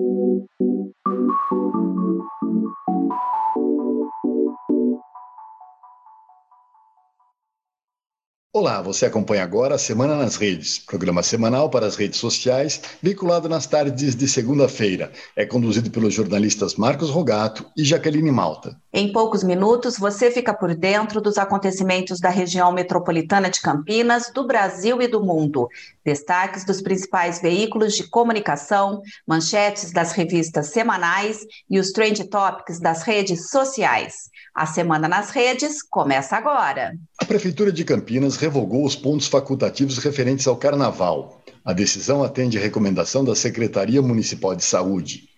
Thank you. Olá, você acompanha agora a Semana nas Redes, programa semanal para as redes sociais, vinculado nas tardes de segunda-feira. É conduzido pelos jornalistas Marcos Rogato e Jaqueline Malta. Em poucos minutos, você fica por dentro dos acontecimentos da região metropolitana de Campinas, do Brasil e do mundo. Destaques dos principais veículos de comunicação, manchetes das revistas semanais e os trend topics das redes sociais. A Semana nas Redes começa agora. A Prefeitura de Campinas revogou os pontos facultativos referentes ao Carnaval. A decisão atende à recomendação da Secretaria Municipal de Saúde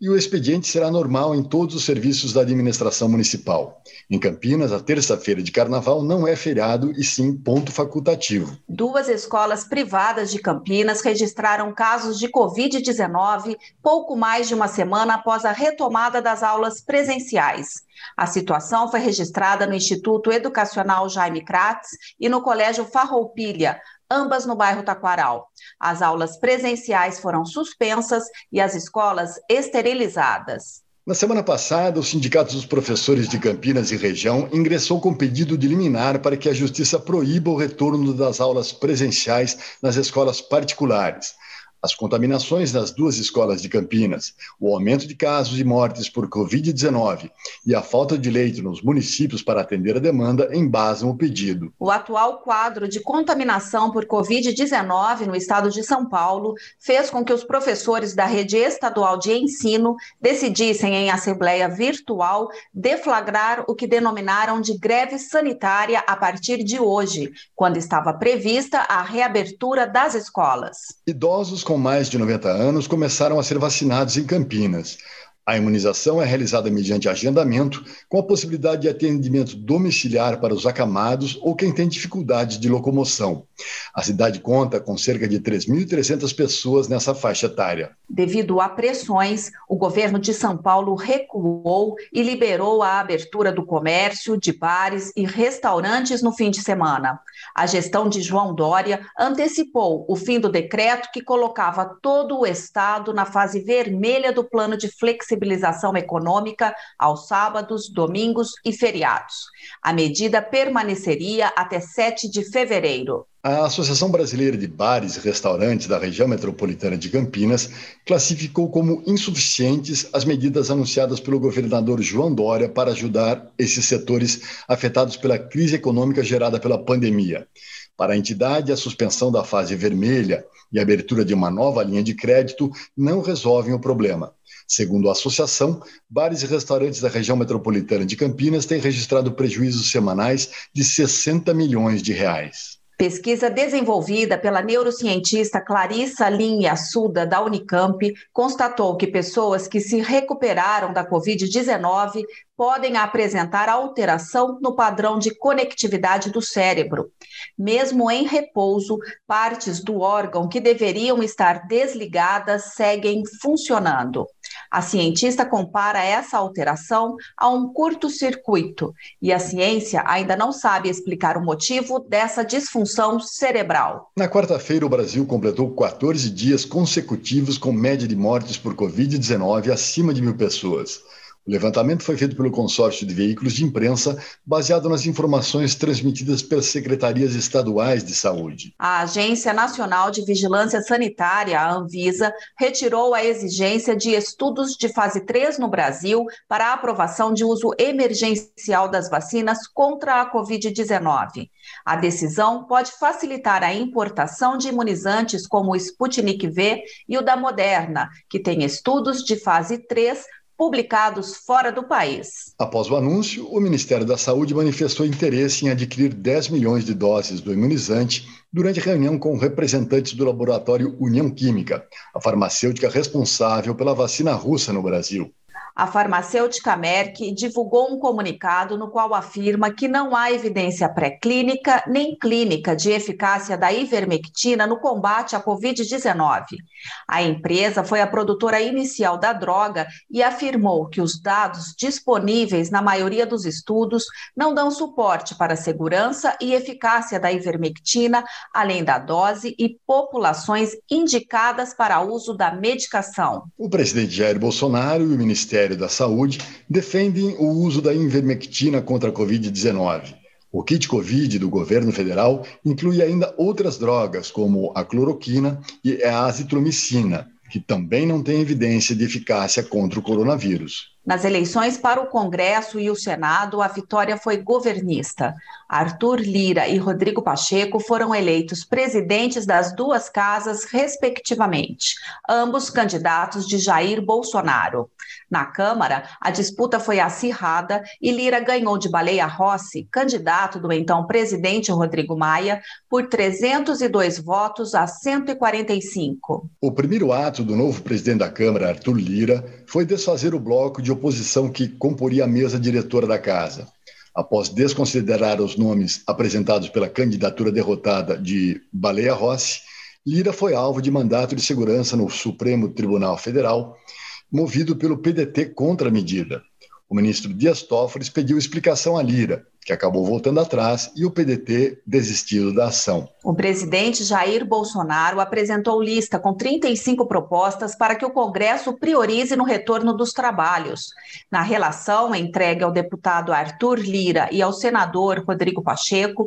e o expediente será normal em todos os serviços da administração municipal. Em Campinas, a terça-feira de carnaval não é feriado e sim ponto facultativo. Duas escolas privadas de Campinas registraram casos de Covid-19 pouco mais de uma semana após a retomada das aulas presenciais. A situação foi registrada no Instituto Educacional Jaime Kratz e no Colégio Farroupilha, ambas no bairro Taquaral. As aulas presenciais foram suspensas e as escolas esterilizadas. Na semana passada, o Sindicato dos Professores de Campinas e Região ingressou com pedido de liminar para que a Justiça proíba o retorno das aulas presenciais nas escolas particulares as contaminações nas duas escolas de Campinas, o aumento de casos e mortes por Covid-19 e a falta de leito nos municípios para atender a demanda embasam o pedido. O atual quadro de contaminação por Covid-19 no estado de São Paulo fez com que os professores da rede estadual de ensino decidissem, em assembleia virtual, deflagrar o que denominaram de greve sanitária a partir de hoje, quando estava prevista a reabertura das escolas. Idosos com com mais de 90 anos começaram a ser vacinados em Campinas. A imunização é realizada mediante agendamento, com a possibilidade de atendimento domiciliar para os acamados ou quem tem dificuldade de locomoção. A cidade conta com cerca de 3.300 pessoas nessa faixa etária. Devido a pressões, o governo de São Paulo recuou e liberou a abertura do comércio, de bares e restaurantes no fim de semana. A gestão de João Dória antecipou o fim do decreto que colocava todo o estado na fase vermelha do plano de flexibilização flexibilização econômica aos sábados, domingos e feriados. A medida permaneceria até 7 de fevereiro. A Associação Brasileira de Bares e Restaurantes da região metropolitana de Campinas classificou como insuficientes as medidas anunciadas pelo governador João Dória para ajudar esses setores afetados pela crise econômica gerada pela pandemia. Para a entidade, a suspensão da fase vermelha e a abertura de uma nova linha de crédito não resolvem o problema. Segundo a associação, bares e restaurantes da região metropolitana de Campinas têm registrado prejuízos semanais de 60 milhões de reais. Pesquisa desenvolvida pela neurocientista Clarissa Lin Assuda, da Unicamp, constatou que pessoas que se recuperaram da Covid-19 podem apresentar alteração no padrão de conectividade do cérebro. Mesmo em repouso, partes do órgão que deveriam estar desligadas seguem funcionando. A cientista compara essa alteração a um curto-circuito e a ciência ainda não sabe explicar o motivo dessa disfunção cerebral. Na quarta-feira, o Brasil completou 14 dias consecutivos com média de mortes por Covid-19 acima de mil pessoas. O levantamento foi feito pelo consórcio de veículos de imprensa, baseado nas informações transmitidas pelas secretarias estaduais de saúde. A Agência Nacional de Vigilância Sanitária, a Anvisa, retirou a exigência de estudos de fase 3 no Brasil para a aprovação de uso emergencial das vacinas contra a Covid-19. A decisão pode facilitar a importação de imunizantes como o Sputnik V e o da Moderna, que têm estudos de fase 3 publicados fora do país. Após o anúncio, o Ministério da Saúde manifestou interesse em adquirir 10 milhões de doses do imunizante durante reunião com representantes do laboratório União Química, a farmacêutica responsável pela vacina russa no Brasil. A farmacêutica Merck divulgou um comunicado no qual afirma que não há evidência pré-clínica nem clínica de eficácia da ivermectina no combate à Covid-19. A empresa foi a produtora inicial da droga e afirmou que os dados disponíveis na maioria dos estudos não dão suporte para a segurança e eficácia da ivermectina, além da dose e populações indicadas para uso da medicação. O presidente Jair Bolsonaro e o Ministério Ministério da Saúde defendem o uso da invermectina contra a Covid-19. O kit Covid do governo federal inclui ainda outras drogas, como a cloroquina e a azitromicina, que também não têm evidência de eficácia contra o coronavírus. Nas eleições para o Congresso e o Senado, a vitória foi governista. Arthur Lira e Rodrigo Pacheco foram eleitos presidentes das duas casas, respectivamente, ambos candidatos de Jair Bolsonaro. Na Câmara, a disputa foi acirrada e Lira ganhou de Baleia Rossi, candidato do então presidente Rodrigo Maia, por 302 votos a 145. O primeiro ato do novo presidente da Câmara, Arthur Lira, foi desfazer o bloco de oposição que comporia a mesa diretora da casa. Após desconsiderar os nomes apresentados pela candidatura derrotada de Baleia Rossi, Lira foi alvo de mandato de segurança no Supremo Tribunal Federal, movido pelo PDT contra a medida. O ministro Dias Toffoli pediu explicação a Lira, que acabou voltando atrás e o PDT desistiu da ação. O presidente Jair Bolsonaro apresentou lista com 35 propostas para que o Congresso priorize no retorno dos trabalhos. Na relação entregue ao deputado Arthur Lira e ao senador Rodrigo Pacheco,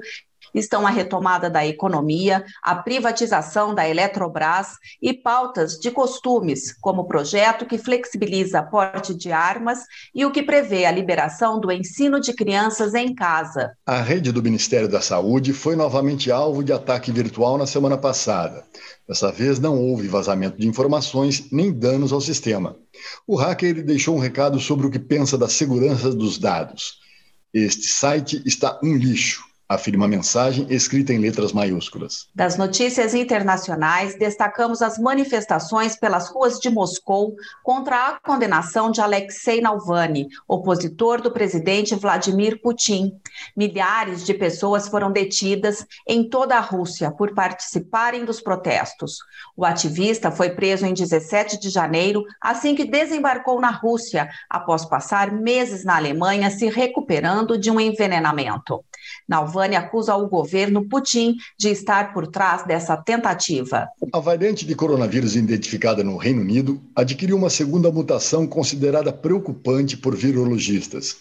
estão a retomada da economia, a privatização da Eletrobras e pautas de costumes, como o projeto que flexibiliza porte de armas e o que prevê a liberação do ensino de crianças em casa. A rede do Ministério da Saúde foi novamente alvo de ataque virtual na semana passada. Dessa vez não houve vazamento de informações nem danos ao sistema. O hacker deixou um recado sobre o que pensa da segurança dos dados. Este site está um lixo afirma a mensagem escrita em letras maiúsculas. Das notícias internacionais, destacamos as manifestações pelas ruas de Moscou contra a condenação de Alexei Navalny, opositor do presidente Vladimir Putin. Milhares de pessoas foram detidas em toda a Rússia por participarem dos protestos. O ativista foi preso em 17 de janeiro, assim que desembarcou na Rússia, após passar meses na Alemanha se recuperando de um envenenamento. Nalvani acusa o governo Putin de estar por trás dessa tentativa. A variante de coronavírus identificada no Reino Unido adquiriu uma segunda mutação considerada preocupante por virologistas.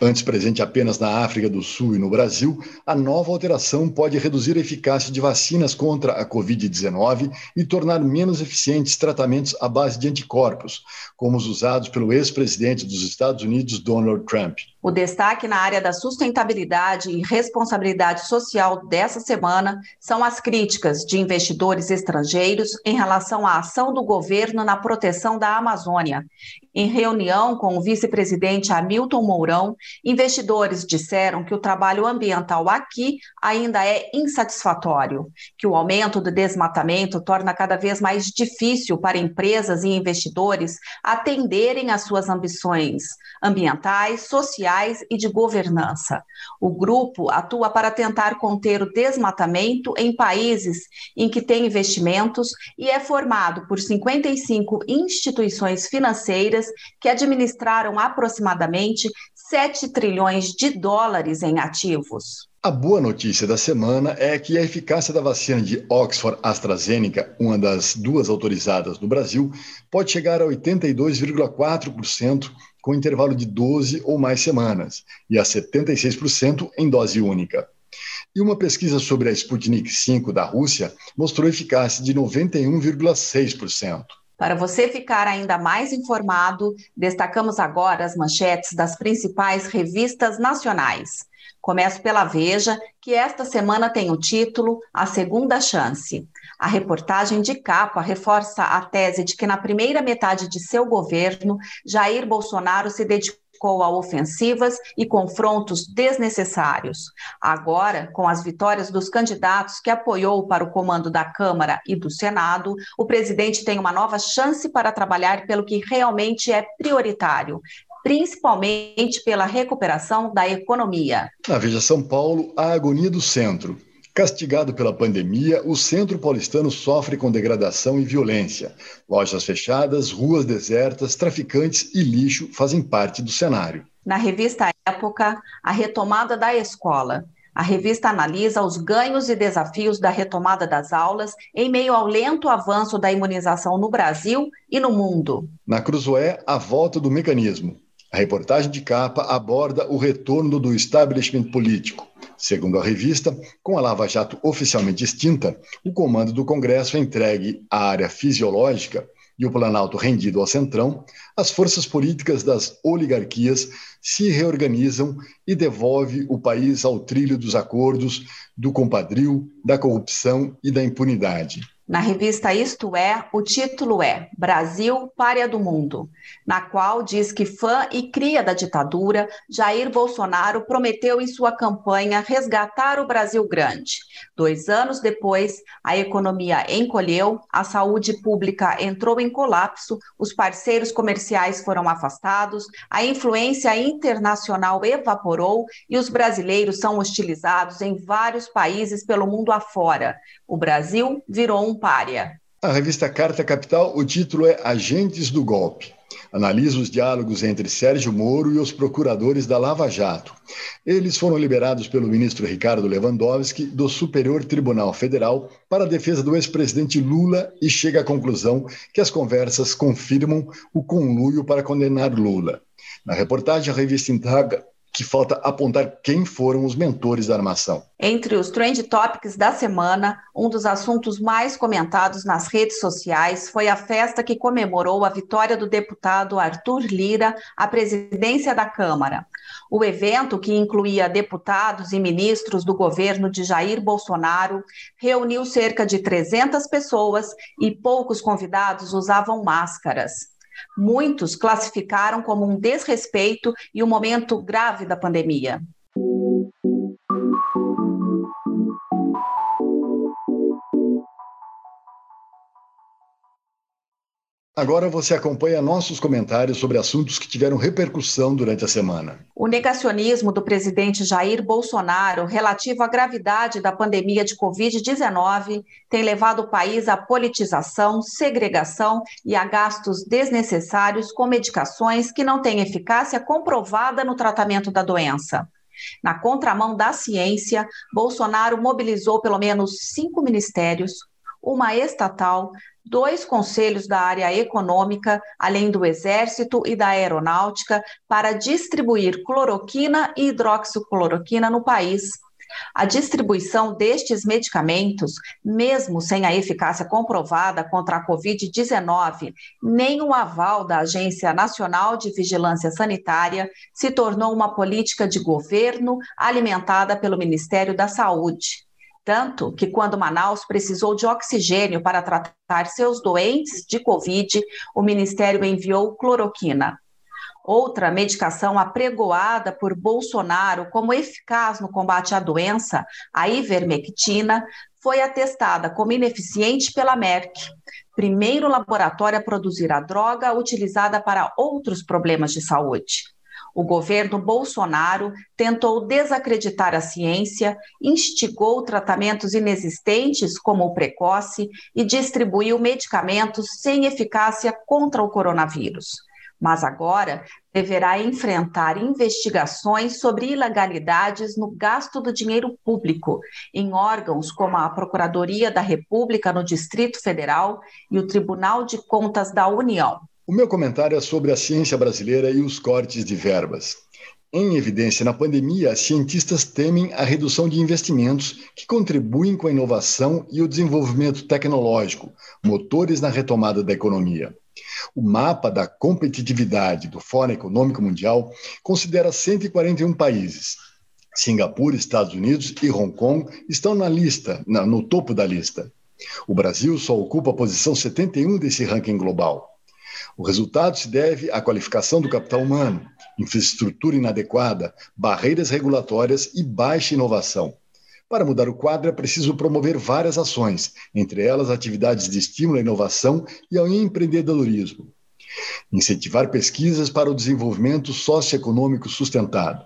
Antes presente apenas na África do Sul e no Brasil, a nova alteração pode reduzir a eficácia de vacinas contra a Covid-19 e tornar menos eficientes tratamentos à base de anticorpos, como os usados pelo ex-presidente dos Estados Unidos, Donald Trump. O destaque na área da sustentabilidade e responsabilidade social dessa semana são as críticas de investidores estrangeiros em relação à ação do governo na proteção da Amazônia. Em reunião com o vice-presidente Hamilton Mourão, investidores disseram que o trabalho ambiental aqui ainda é insatisfatório, que o aumento do desmatamento torna cada vez mais difícil para empresas e investidores atenderem às suas ambições ambientais, sociais e de governança. O grupo atua para tentar conter o desmatamento em países em que tem investimentos e é formado por 55 instituições financeiras que administraram aproximadamente 7 trilhões de dólares em ativos. A boa notícia da semana é que a eficácia da vacina de Oxford AstraZeneca, uma das duas autorizadas no Brasil, pode chegar a 82,4% com intervalo de 12 ou mais semanas e a 76% em dose única. E uma pesquisa sobre a Sputnik V da Rússia mostrou eficácia de 91,6%. Para você ficar ainda mais informado, destacamos agora as manchetes das principais revistas nacionais. Começo pela Veja, que esta semana tem o título A Segunda Chance. A reportagem de capa reforça a tese de que na primeira metade de seu governo, Jair Bolsonaro se dedicou dedicou a ofensivas e confrontos desnecessários. Agora, com as vitórias dos candidatos que apoiou para o comando da Câmara e do Senado, o presidente tem uma nova chance para trabalhar pelo que realmente é prioritário, principalmente pela recuperação da economia. Na Veja São Paulo, a agonia do centro. Castigado pela pandemia, o centro paulistano sofre com degradação e violência. Lojas fechadas, ruas desertas, traficantes e lixo fazem parte do cenário. Na revista Época, a retomada da escola. A revista analisa os ganhos e desafios da retomada das aulas em meio ao lento avanço da imunização no Brasil e no mundo. Na Cruzoé, a volta do mecanismo. A reportagem de capa aborda o retorno do establishment político. Segundo a revista, com a Lava Jato oficialmente extinta, o comando do Congresso é entregue à área fisiológica e o Planalto rendido ao Centrão, as forças políticas das oligarquias se reorganizam e devolve o país ao trilho dos acordos, do compadril, da corrupção e da impunidade. Na revista Isto É, o título é Brasil, Párea do Mundo, na qual diz que fã e cria da ditadura, Jair Bolsonaro prometeu em sua campanha resgatar o Brasil grande. Dois anos depois, a economia encolheu, a saúde pública entrou em colapso, os parceiros comerciais foram afastados, a influência internacional evaporou e os brasileiros são hostilizados em vários países pelo mundo afora. O Brasil virou um párea. A revista Carta Capital, o título é Agentes do Golpe. Analisa os diálogos entre Sérgio Moro e os procuradores da Lava Jato. Eles foram liberados pelo ministro Ricardo Lewandowski do Superior Tribunal Federal para a defesa do ex-presidente Lula e chega à conclusão que as conversas confirmam o conluio para condenar Lula. Na reportagem, a revista indaga que falta apontar quem foram os mentores da armação. Entre os trend topics da semana, um dos assuntos mais comentados nas redes sociais foi a festa que comemorou a vitória do deputado Arthur Lira à presidência da Câmara. O evento, que incluía deputados e ministros do governo de Jair Bolsonaro, reuniu cerca de 300 pessoas e poucos convidados usavam máscaras. Muitos classificaram como um desrespeito e um momento grave da pandemia. Agora você acompanha nossos comentários sobre assuntos que tiveram repercussão durante a semana. O negacionismo do presidente Jair Bolsonaro relativo à gravidade da pandemia de Covid-19 tem levado o país à politização, segregação e a gastos desnecessários com medicações que não têm eficácia comprovada no tratamento da doença. Na contramão da ciência, Bolsonaro mobilizou pelo menos cinco ministérios, uma estatal, dois conselhos da área econômica, além do Exército e da Aeronáutica, para distribuir cloroquina e hidroxicloroquina no país. A distribuição destes medicamentos, mesmo sem a eficácia comprovada contra a Covid-19, nem o aval da Agência Nacional de Vigilância Sanitária, se tornou uma política de governo alimentada pelo Ministério da Saúde. Tanto que, quando Manaus precisou de oxigênio para tratar seus doentes de Covid, o Ministério enviou cloroquina. Outra medicação apregoada por Bolsonaro como eficaz no combate à doença, a ivermectina, foi atestada como ineficiente pela Merck, primeiro laboratório a produzir a droga utilizada para outros problemas de saúde. O governo Bolsonaro tentou desacreditar a ciência, instigou tratamentos inexistentes, como o precoce, e distribuiu medicamentos sem eficácia contra o coronavírus. Mas agora deverá enfrentar investigações sobre ilegalidades no gasto do dinheiro público em órgãos como a Procuradoria da República no Distrito Federal e o Tribunal de Contas da União. O meu comentário é sobre a ciência brasileira e os cortes de verbas. Em evidência na pandemia, cientistas temem a redução de investimentos que contribuem com a inovação e o desenvolvimento tecnológico, motores na retomada da economia. O mapa da competitividade do Fórum Econômico Mundial considera 141 países. Singapura, Estados Unidos e Hong Kong estão na lista, no topo da lista. O Brasil só ocupa a posição 71 desse ranking global. O resultado se deve à qualificação do capital humano infraestrutura inadequada, barreiras regulatórias e baixa inovação. Para mudar o quadro, é preciso promover várias ações, entre elas atividades de estímulo à inovação e ao empreendedorismo. Incentivar pesquisas para o desenvolvimento socioeconômico sustentado.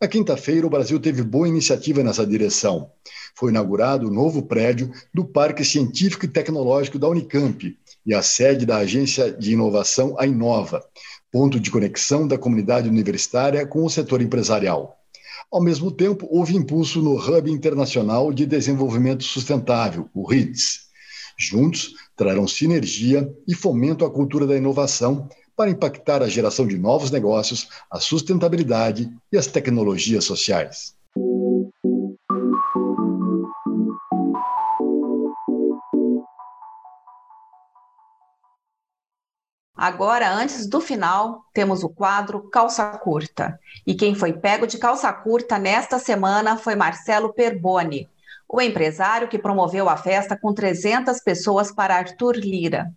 Na quinta-feira, o Brasil teve boa iniciativa nessa direção. Foi inaugurado o novo prédio do Parque Científico e Tecnológico da Unicamp e a sede da Agência de Inovação, a Inova, ponto de conexão da comunidade universitária com o setor empresarial. Ao mesmo tempo, houve impulso no Hub Internacional de Desenvolvimento Sustentável, o RIDS. Juntos, trarão sinergia e fomento à cultura da inovação para impactar a geração de novos negócios, a sustentabilidade e as tecnologias sociais. Agora, antes do final, temos o quadro Calça Curta. E quem foi pego de calça curta nesta semana foi Marcelo Perboni, o empresário que promoveu a festa com 300 pessoas para Arthur Lira.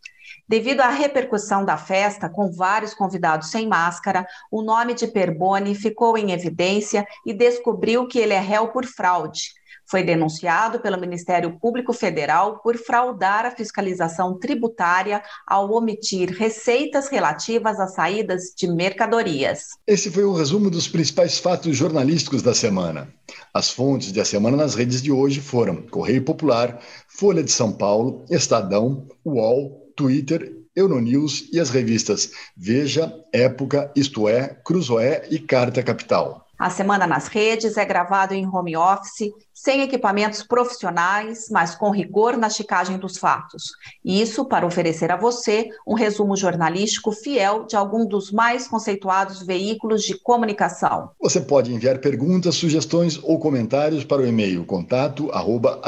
Devido à repercussão da festa, com vários convidados sem máscara, o nome de Perboni ficou em evidência e descobriu que ele é réu por fraude foi denunciado pelo Ministério Público Federal por fraudar a fiscalização tributária ao omitir receitas relativas às saídas de mercadorias. Esse foi o resumo dos principais fatos jornalísticos da semana. As fontes de A Semana nas Redes de hoje foram Correio Popular, Folha de São Paulo, Estadão, UOL, Twitter Euronews e as revistas Veja, Época, Isto É, Cruzoé e Carta Capital. A Semana nas Redes é gravado em home office, sem equipamentos profissionais, mas com rigor na checagem dos fatos. Isso para oferecer a você um resumo jornalístico fiel de algum dos mais conceituados veículos de comunicação. Você pode enviar perguntas, sugestões ou comentários para o e-mail contato arroba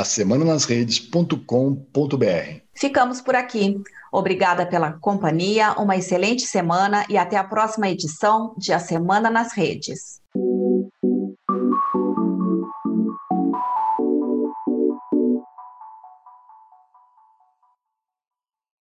Ficamos por aqui. Obrigada pela companhia, uma excelente semana e até a próxima edição de A Semana nas Redes.